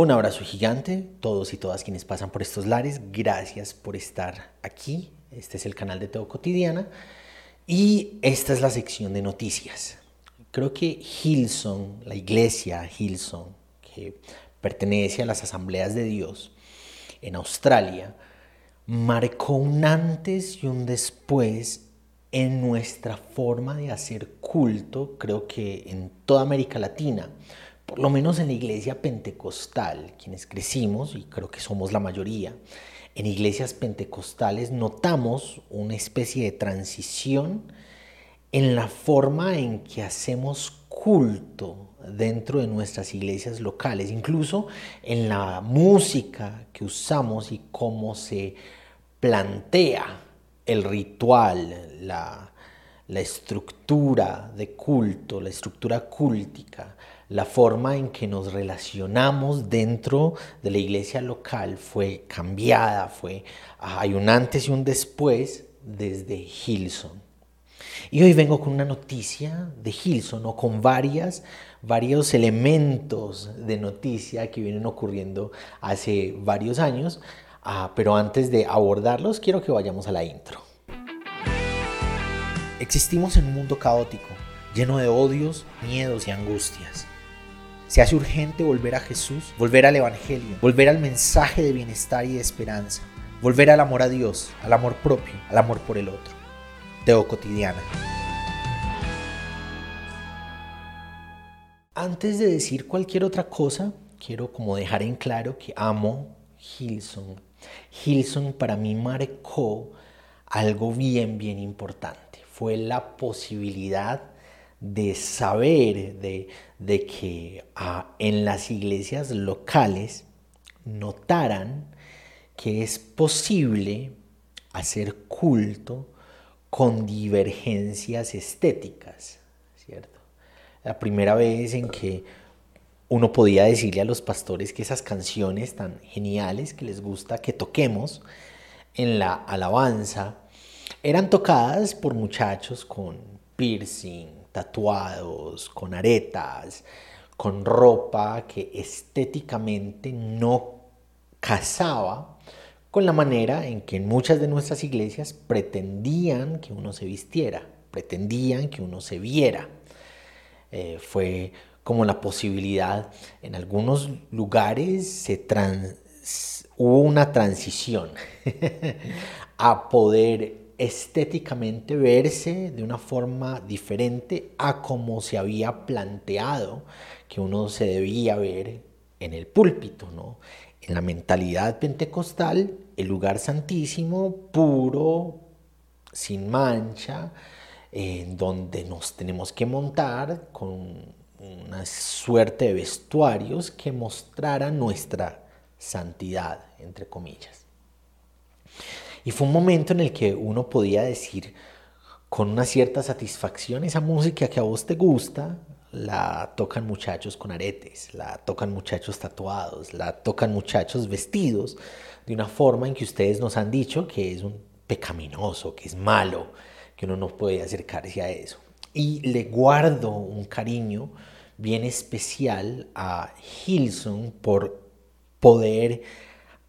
Un abrazo gigante, todos y todas quienes pasan por estos lares, gracias por estar aquí. Este es el canal de Teo Cotidiana y esta es la sección de noticias. Creo que Hilson, la iglesia Hilson, que pertenece a las asambleas de Dios en Australia, marcó un antes y un después en nuestra forma de hacer culto, creo que en toda América Latina por lo menos en la iglesia pentecostal, quienes crecimos, y creo que somos la mayoría, en iglesias pentecostales notamos una especie de transición en la forma en que hacemos culto dentro de nuestras iglesias locales, incluso en la música que usamos y cómo se plantea el ritual, la, la estructura de culto, la estructura cúltica, la forma en que nos relacionamos dentro de la iglesia local fue cambiada, fue, hay un antes y un después desde Hilson. Y hoy vengo con una noticia de Hilson o con varias, varios elementos de noticia que vienen ocurriendo hace varios años, ah, pero antes de abordarlos quiero que vayamos a la intro. Existimos en un mundo caótico, lleno de odios, miedos y angustias. Se hace urgente volver a Jesús, volver al Evangelio, volver al mensaje de bienestar y de esperanza, volver al amor a Dios, al amor propio, al amor por el otro. Teo Cotidiana. Antes de decir cualquier otra cosa, quiero como dejar en claro que amo Hilson. Hilson para mí marcó algo bien, bien importante. Fue la posibilidad de saber de, que ah, en las iglesias locales notaran que es posible hacer culto con divergencias estéticas, ¿cierto? La primera vez en que uno podía decirle a los pastores que esas canciones tan geniales que les gusta que toquemos en la alabanza eran tocadas por muchachos con piercing, tatuados, con aretas, con ropa que estéticamente no casaba con la manera en que muchas de nuestras iglesias pretendían que uno se vistiera, pretendían que uno se viera. Eh, fue como la posibilidad, en algunos lugares se hubo una transición a poder estéticamente verse de una forma diferente a como se había planteado que uno se debía ver en el púlpito, ¿no? En la mentalidad pentecostal, el lugar santísimo, puro, sin mancha, en donde nos tenemos que montar con una suerte de vestuarios que mostraran nuestra santidad, entre comillas. Y fue un momento en el que uno podía decir con una cierta satisfacción esa música que a vos te gusta, la tocan muchachos con aretes, la tocan muchachos tatuados, la tocan muchachos vestidos de una forma en que ustedes nos han dicho que es un pecaminoso, que es malo, que uno no puede acercarse a eso. Y le guardo un cariño bien especial a Hilson por poder,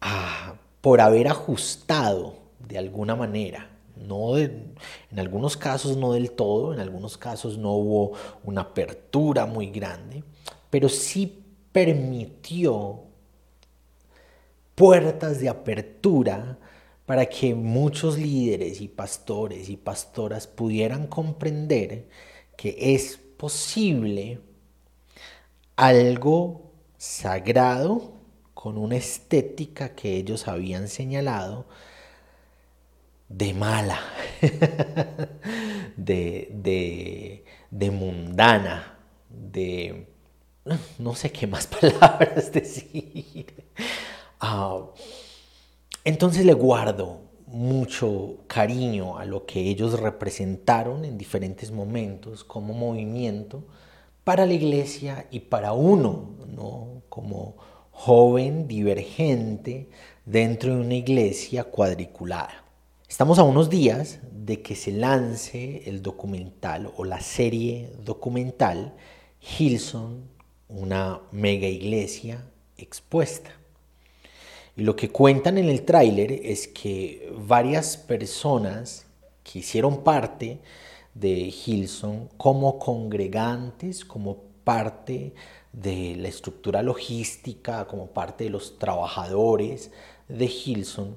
ah, por haber ajustado de alguna manera. No en algunos casos no del todo, en algunos casos no hubo una apertura muy grande, pero sí permitió puertas de apertura para que muchos líderes y pastores y pastoras pudieran comprender que es posible algo sagrado con una estética que ellos habían señalado, de mala, de, de, mundana, de... no sé qué más palabras decir. Ah, entonces le guardo mucho cariño a lo que ellos representaron en diferentes momentos como movimiento para la iglesia y para uno, ¿no? como joven divergente dentro de una iglesia cuadriculada. Estamos a unos días de que se lance el documental o la serie documental Hilson, una mega iglesia expuesta. Y lo que cuentan en el tráiler es que varias personas que hicieron parte de Hilson como congregantes, como parte de la estructura logística, como parte de los trabajadores de Hilson,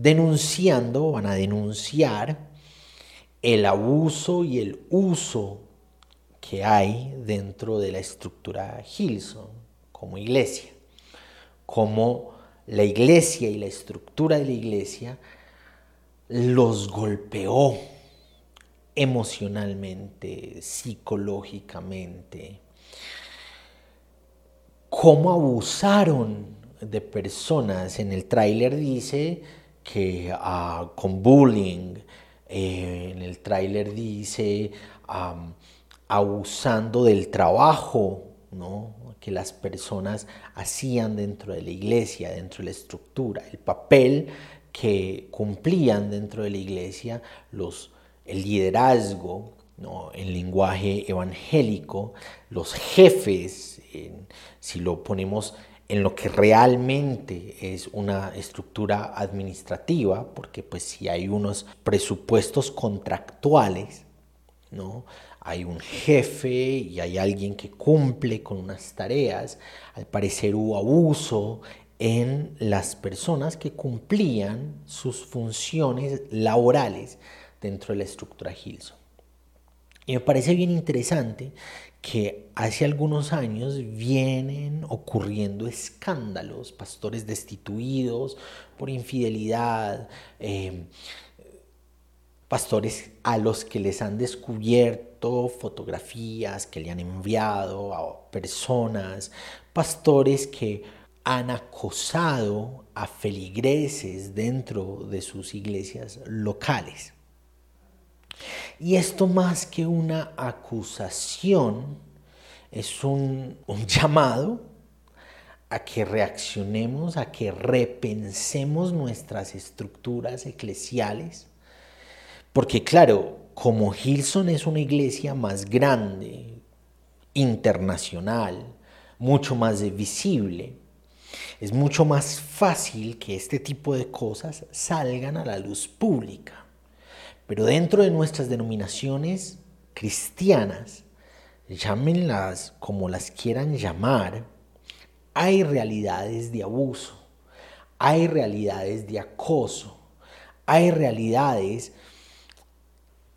denunciando, van a denunciar el abuso y el uso que hay dentro de la estructura Hilson como iglesia, como la iglesia y la estructura de la iglesia los golpeó emocionalmente, psicológicamente, cómo abusaron de personas. En el tráiler dice que ah, con bullying, eh, en el tráiler dice abusando del trabajo que las personas hacían dentro de la iglesia, dentro de la estructura, el papel que cumplían dentro de la iglesia los, el liderazgo, ¿no? el lenguaje evangélico, los jefes, si lo ponemos en lo que realmente es una estructura administrativa, porque pues si hay unos presupuestos contractuales, ¿no? Hay un jefe y hay alguien que cumple con unas tareas. Al parecer hubo abuso en las personas que cumplían sus funciones laborales dentro de la estructura Hilson. Y me parece bien interesante que hace algunos años vienen ocurriendo escándalos, pastores destituidos por infidelidad, eh, pastores a los que les han descubierto fotografías que le han enviado a personas, pastores que han acosado a feligreses dentro de sus iglesias locales. Y esto más que una acusación, es un, llamado a que reaccionemos, a que repensemos nuestras estructuras eclesiales. Porque claro, como Hilson es una iglesia más grande, internacional, mucho más visible, es mucho más fácil que este tipo de cosas salgan a la luz pública. Pero dentro de nuestras denominaciones cristianas, llámenlas como las quieran llamar, hay realidades de abuso, hay realidades de acoso, hay realidades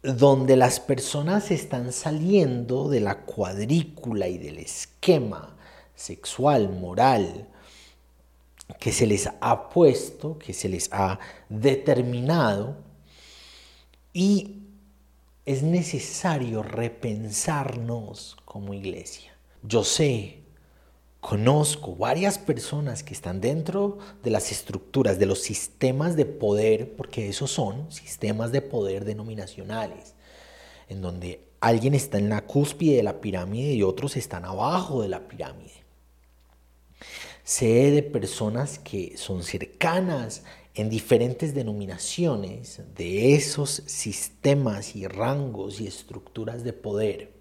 donde las personas están saliendo de la cuadrícula y del esquema sexual, moral, que se les ha puesto, que se les ha determinado y es necesario repensarnos como iglesia. Yo sé, conozco varias personas que están dentro de las estructuras, de los sistemas de poder, porque esos son sistemas de poder denominacionales, en donde alguien está en la cúspide de la pirámide y otros están abajo de la pirámide. Sé de personas que son cercanas en diferentes denominaciones de esos sistemas y rangos y estructuras de poder.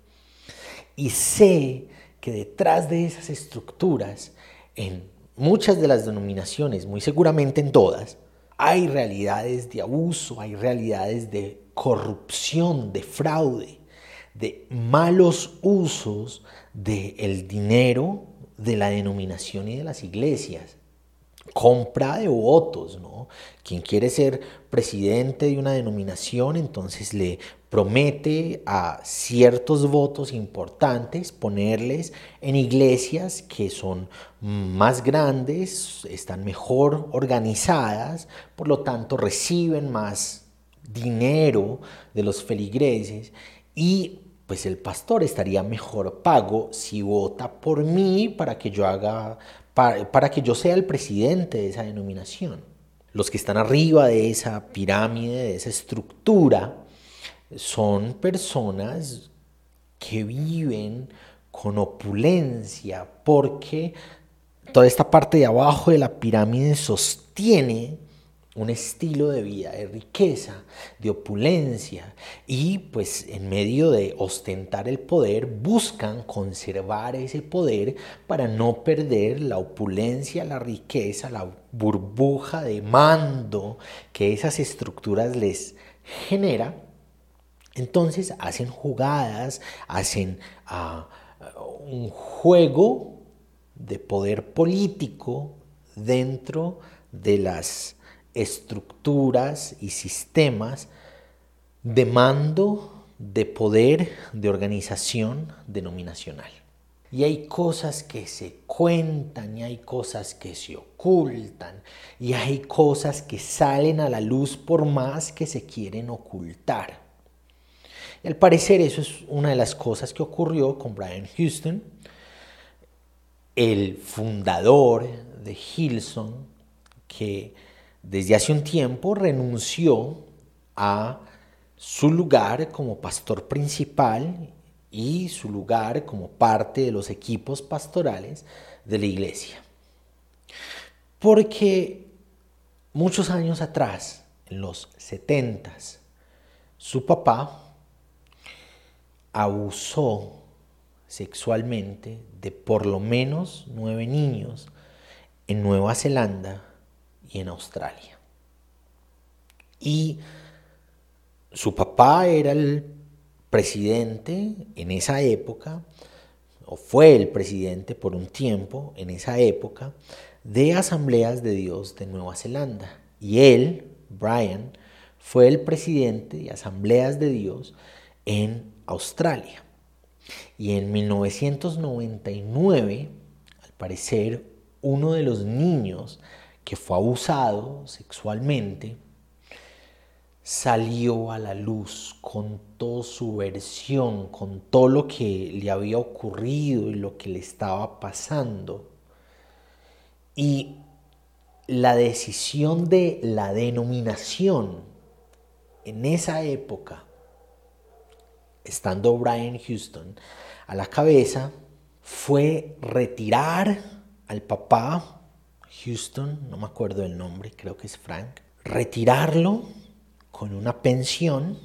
Y sé que detrás de esas estructuras, en muchas de las denominaciones, muy seguramente en todas, hay realidades de abuso, hay realidades de corrupción, de fraude, de malos usos del dinero de la denominación y de las iglesias compra de votos, ¿no? Quien quiere ser presidente de una denominación, entonces le promete a ciertos votos importantes ponerles en iglesias que son más grandes, están mejor organizadas, por lo tanto reciben más dinero de los feligreses y pues el pastor estaría mejor pago si vota por mí para que yo haga para, que yo sea el presidente de esa denominación. Los que están arriba de esa pirámide, de esa estructura, son personas que viven con opulencia porque toda esta parte de abajo de la pirámide sostiene un estilo de vida de riqueza, de opulencia y pues en medio de ostentar el poder buscan conservar ese poder para no perder la opulencia, la riqueza, la burbuja de mando que esas estructuras les genera. Entonces hacen jugadas, hacen ah, un juego de poder político dentro de las estructuras y sistemas de mando, de poder, de organización denominacional. Y hay cosas que se cuentan y hay cosas que se ocultan y hay cosas que salen a la luz por más que se quieren ocultar. Y al parecer eso es una de las cosas que ocurrió con Brian Houston, el fundador de Hilson, que desde hace un tiempo renunció a su lugar como pastor principal y su lugar como parte de los equipos pastorales de la iglesia. Porque muchos años atrás, en los setentas, su papá abusó sexualmente de por lo menos nueve niños en Nueva Zelanda y en Australia. Y su papá era el presidente en esa época, o fue el presidente por un tiempo en esa época, de Asambleas de Dios de Nueva Zelanda. Y él, Brian, fue el presidente de Asambleas de Dios en Australia. Y en 1999, al parecer, uno de los niños que fue abusado sexualmente, salió a la luz con toda su versión, con todo lo que le había ocurrido y lo que le estaba pasando. Y la decisión de la denominación en esa época, estando Brian Houston a la cabeza, fue retirar al papá Houston, no me acuerdo el nombre, creo que es Frank, retirarlo con una pensión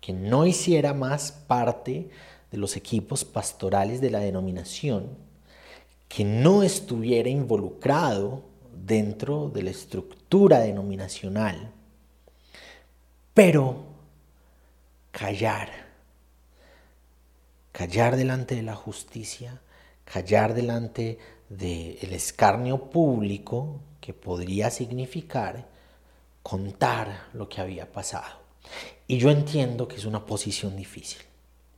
que no hiciera más parte de los equipos pastorales de la denominación, que no estuviera involucrado dentro de la estructura denominacional, pero callar, callar delante de la justicia, callar delante del escarnio público que podría significar contar lo que había pasado. Y yo entiendo que es una posición difícil.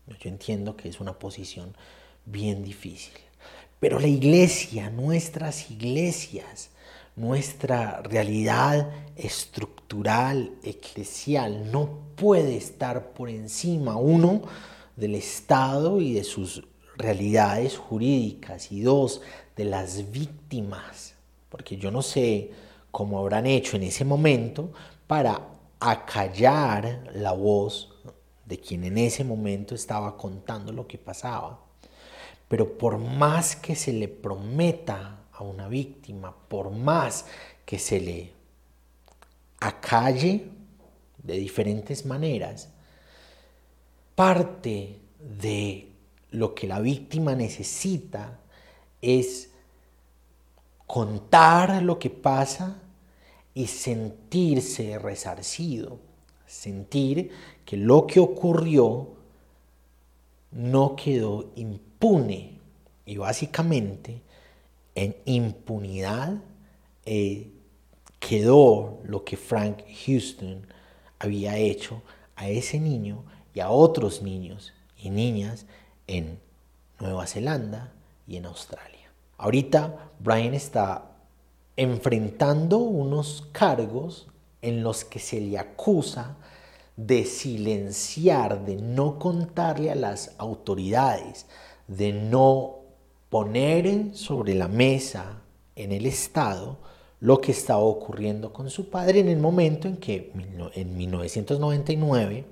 Yo entiendo que es una posición bien difícil. Pero la iglesia, nuestras iglesias, nuestra realidad estructural, eclesial, no puede estar por encima, uno, del Estado y de sus realidades jurídicas y dos, de las víctimas, porque yo no sé cómo habrán hecho en ese momento para acallar la voz de quien en ese momento estaba contando lo que pasaba. Pero por más que se le prometa a una víctima, por más que se le acalle de diferentes maneras, parte de lo que la víctima necesita es contar lo que pasa y sentirse resarcido, sentir que lo que ocurrió no quedó impune y básicamente en impunidad eh, quedó lo que Frank Houston había hecho a ese niño y a otros niños y niñas en Nueva Zelanda y en Australia. Ahorita Brian está enfrentando unos cargos en los que se le acusa de silenciar, de no contarle a las autoridades, de no poner sobre la mesa en el Estado lo que estaba ocurriendo con su padre en el momento en que en 1999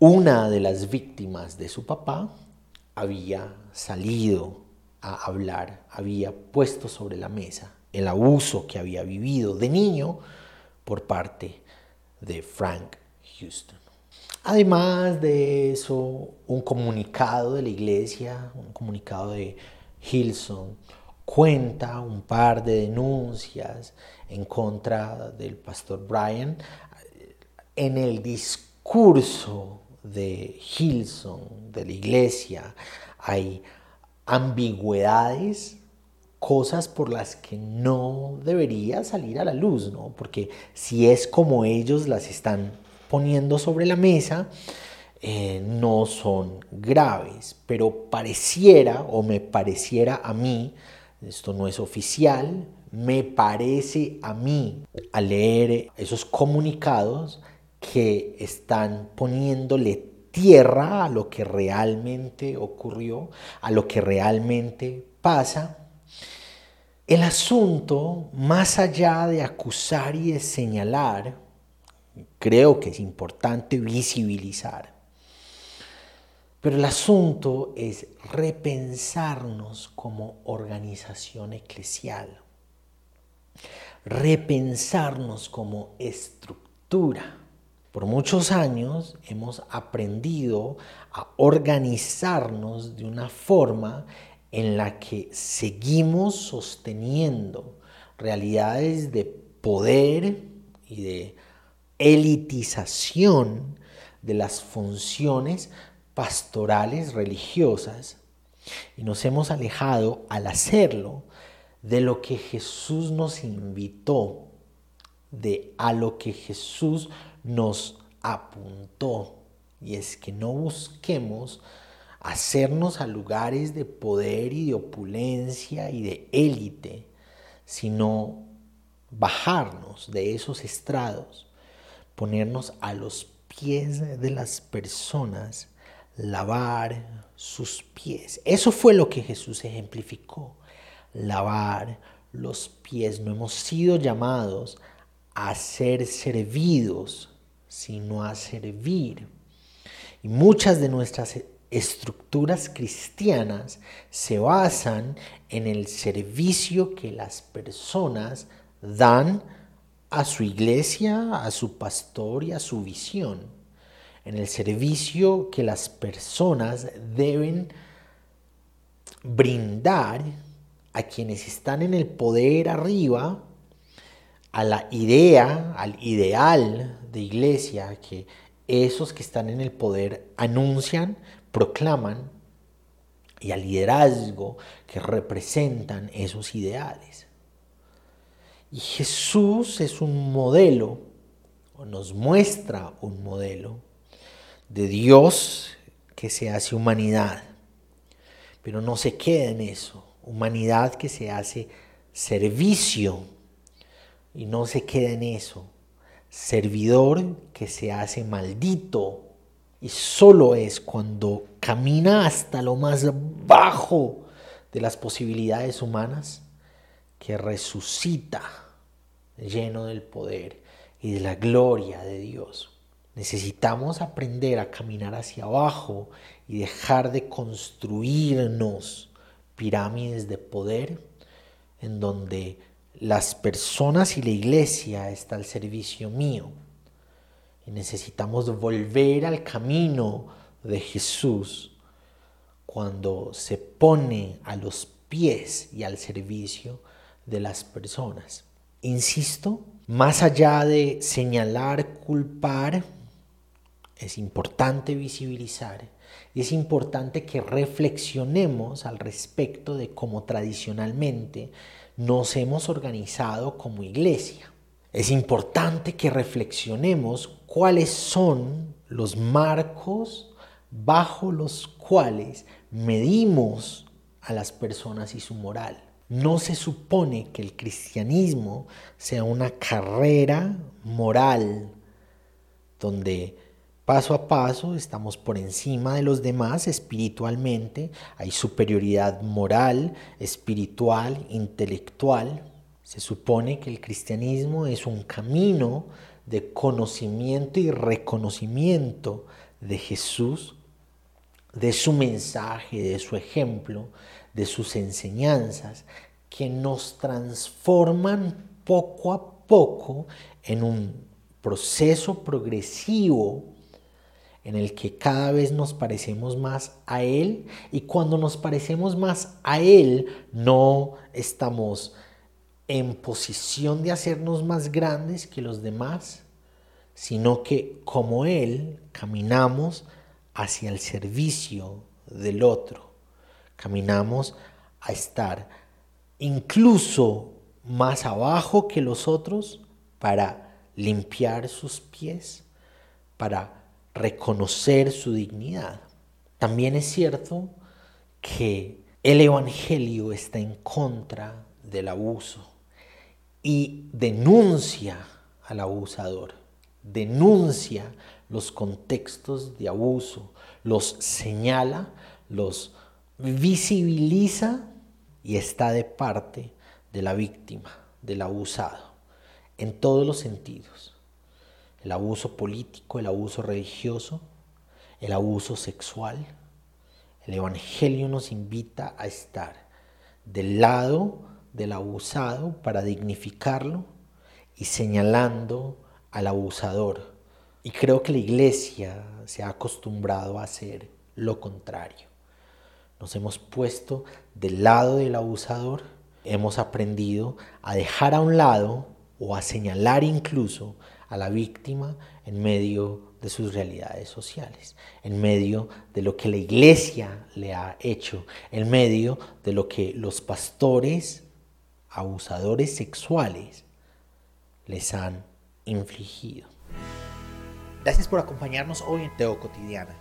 una de las víctimas de su papá había salido a hablar, había puesto sobre la mesa el abuso que había vivido de niño por parte de Frank Houston. Además de eso, un comunicado de la iglesia, un comunicado de Hilson, cuenta un par de denuncias en contra del pastor Brian. En el discurso de Hilson, de la iglesia, hay ambigüedades, cosas por las que no debería salir a la luz, ¿no? Porque si es como ellos las están poniendo sobre la mesa, eh, no son graves, pero pareciera o me pareciera a mí, esto no es oficial, me parece a mí al leer esos comunicados que están poniéndole tierra a lo que realmente ocurrió, a lo que realmente pasa. El asunto, más allá de acusar y de señalar, creo que es importante visibilizar. Pero el asunto es repensarnos como organización eclesial, repensarnos como estructura por muchos años hemos aprendido a organizarnos de una forma en la que seguimos sosteniendo realidades de poder y de elitización de las funciones pastorales religiosas y nos hemos alejado al hacerlo de lo que Jesús nos invitó, de a lo que Jesús nos apuntó y es que no busquemos hacernos a lugares de poder y de opulencia y de élite, sino bajarnos de esos estrados, ponernos a los pies de las personas, lavar sus pies. Eso fue lo que Jesús ejemplificó, lavar los pies. No hemos sido llamados a ser servidos, sino a servir. Y muchas de nuestras estructuras cristianas se basan en el servicio que las personas dan a su iglesia, a su pastor y a su visión. En el servicio que las personas deben brindar a quienes están en el poder arriba a la idea, al ideal de iglesia que esos que están en el poder anuncian, proclaman, y al liderazgo que representan esos ideales. Y Jesús es un modelo, o nos muestra un modelo, de Dios que se hace humanidad. Pero no se queda en eso, humanidad que se hace servicio y no se queda en eso. Servidor que se hace maldito y solo es cuando camina hasta lo más bajo de las posibilidades humanas que resucita lleno del poder y de la gloria de Dios. Necesitamos aprender a caminar hacia abajo y dejar de construirnos pirámides de poder en donde las personas y la iglesia está al servicio mío. Y necesitamos volver al camino de Jesús cuando se pone a los pies y al servicio de las personas. Insisto, más allá de señalar, culpar, es importante visibilizar es importante que reflexionemos al respecto de cómo tradicionalmente nos hemos organizado como iglesia. Es importante que reflexionemos cuáles son los marcos bajo los cuales medimos a las personas y su moral. No se supone que el cristianismo sea una carrera moral donde Paso a paso estamos por encima de los demás espiritualmente, hay superioridad moral, espiritual, intelectual. Se supone que el cristianismo es un camino de conocimiento y reconocimiento de Jesús, de su mensaje, de su ejemplo, de sus enseñanzas, que nos transforman poco a poco en un proceso progresivo en el que cada vez nos parecemos más a Él y cuando nos parecemos más a Él no estamos en posición de hacernos más grandes que los demás, sino que como Él caminamos hacia el servicio del otro, caminamos a estar incluso más abajo que los otros para limpiar sus pies, para reconocer su dignidad. También es cierto que el Evangelio está en contra del abuso y denuncia al abusador, denuncia los contextos de abuso, los señala, los visibiliza y está de parte de la víctima, del abusado, en todos los sentidos. El abuso político, el abuso religioso, el abuso sexual. El Evangelio nos invita a estar del lado del abusado para dignificarlo y señalando al abusador. Y creo que la iglesia se ha acostumbrado a hacer lo contrario. Nos hemos puesto del lado del abusador, hemos aprendido a dejar a un lado o a señalar incluso a la víctima en medio de sus realidades sociales, en medio de lo que la iglesia le ha hecho, en medio de lo que los pastores abusadores sexuales les han infligido. Gracias por acompañarnos hoy en Teo Cotidiana.